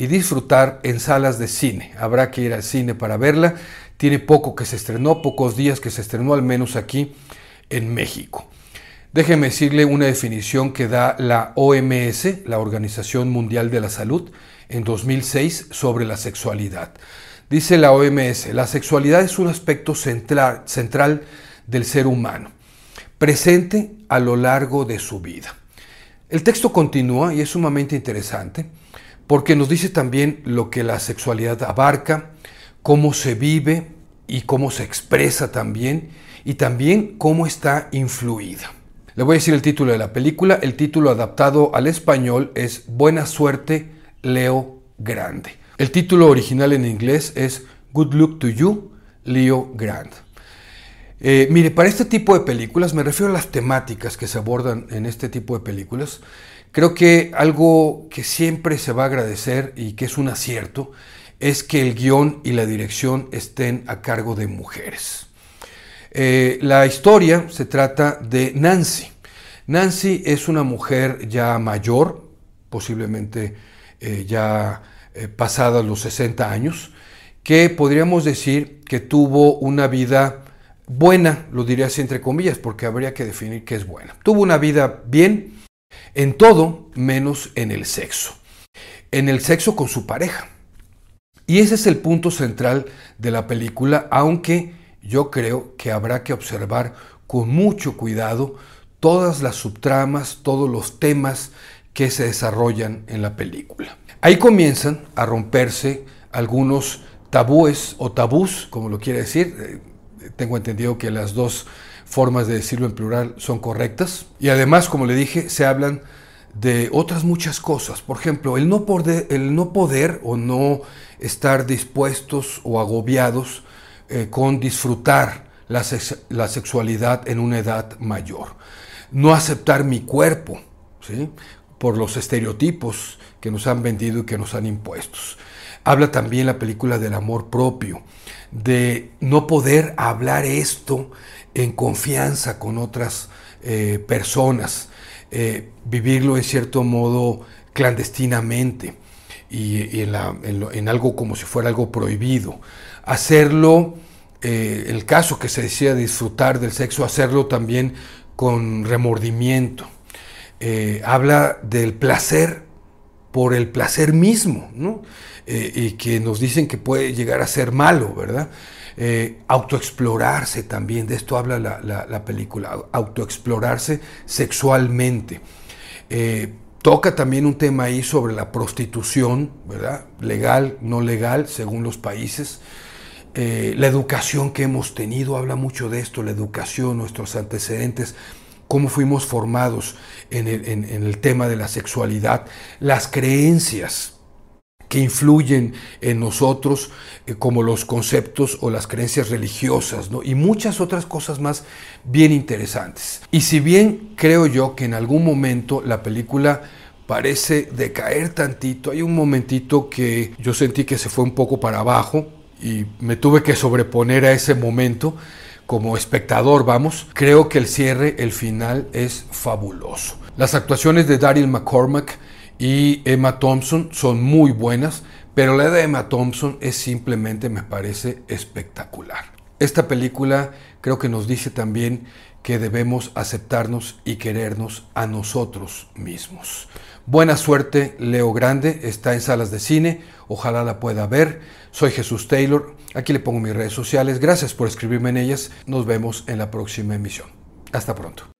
y disfrutar en salas de cine. Habrá que ir al cine para verla. Tiene poco que se estrenó, pocos días que se estrenó, al menos aquí en México. Déjeme decirle una definición que da la OMS, la Organización Mundial de la Salud, en 2006 sobre la sexualidad. Dice la OMS, la sexualidad es un aspecto central, central del ser humano, presente a lo largo de su vida. El texto continúa y es sumamente interesante porque nos dice también lo que la sexualidad abarca, cómo se vive y cómo se expresa también, y también cómo está influida. Le voy a decir el título de la película. El título adaptado al español es Buena suerte, Leo Grande. El título original en inglés es Good Luck to You, Leo Grande. Eh, mire, para este tipo de películas, me refiero a las temáticas que se abordan en este tipo de películas, creo que algo que siempre se va a agradecer y que es un acierto es que el guion y la dirección estén a cargo de mujeres. Eh, la historia se trata de Nancy. Nancy es una mujer ya mayor, posiblemente eh, ya eh, pasada los 60 años, que podríamos decir que tuvo una vida buena, lo diría así entre comillas, porque habría que definir qué es buena. Tuvo una vida bien en todo menos en el sexo. En el sexo con su pareja. Y ese es el punto central de la película, aunque yo creo que habrá que observar con mucho cuidado todas las subtramas, todos los temas que se desarrollan en la película. Ahí comienzan a romperse algunos tabúes o tabús, como lo quiere decir. Eh, tengo entendido que las dos formas de decirlo en plural son correctas. Y además, como le dije, se hablan de otras muchas cosas. Por ejemplo, el no poder, el no poder o no estar dispuestos o agobiados eh, con disfrutar la, la, sexualidad en una edad mayor. No aceptar mi cuerpo, ¿sí? por los estereotipos que nos han vendido y que nos han impuesto. Habla también la película del amor propio, de no poder hablar esto en confianza con otras eh, personas, eh, vivirlo en cierto modo clandestinamente y, en, algo como si fuera algo prohibido. Hacerlo, eh, el caso que se decía disfrutar del sexo, hacerlo también con remordimiento. habla del placer por el placer mismo, ¿no? Y que nos dicen que puede llegar a ser malo, ¿verdad? Eh, autoexplorarse también, de esto habla la, película, autoexplorarse sexualmente. Eh, toca también un tema ahí sobre la prostitución, ¿verdad? Legal, no legal, según los países. Eh, la educación que hemos tenido, habla mucho de esto, la educación, nuestros antecedentes, cómo fuimos formados en el tema de la sexualidad, las creencias, que influyen en nosotros, eh, como los conceptos o las creencias religiosas, ¿no? y muchas otras cosas más bien interesantes. Y si bien creo yo que en algún momento la película parece decaer tantito, hay un momentito que yo sentí que se fue un poco para abajo y me tuve que sobreponer a ese momento como espectador, vamos, creo que el cierre, el final es fabuloso. Las actuaciones de Daryl McCormack y Emma Thompson son muy buenas, pero la de Emma Thompson es simplemente, me parece, espectacular. Esta película creo que nos dice también que debemos aceptarnos y querernos a nosotros mismos. Buena suerte, Leo Grande, está en salas de cine, ojalá la pueda ver. Soy Jesús Taylor, aquí le pongo mis redes sociales, gracias por escribirme en ellas, nos vemos en la próxima emisión. Hasta pronto.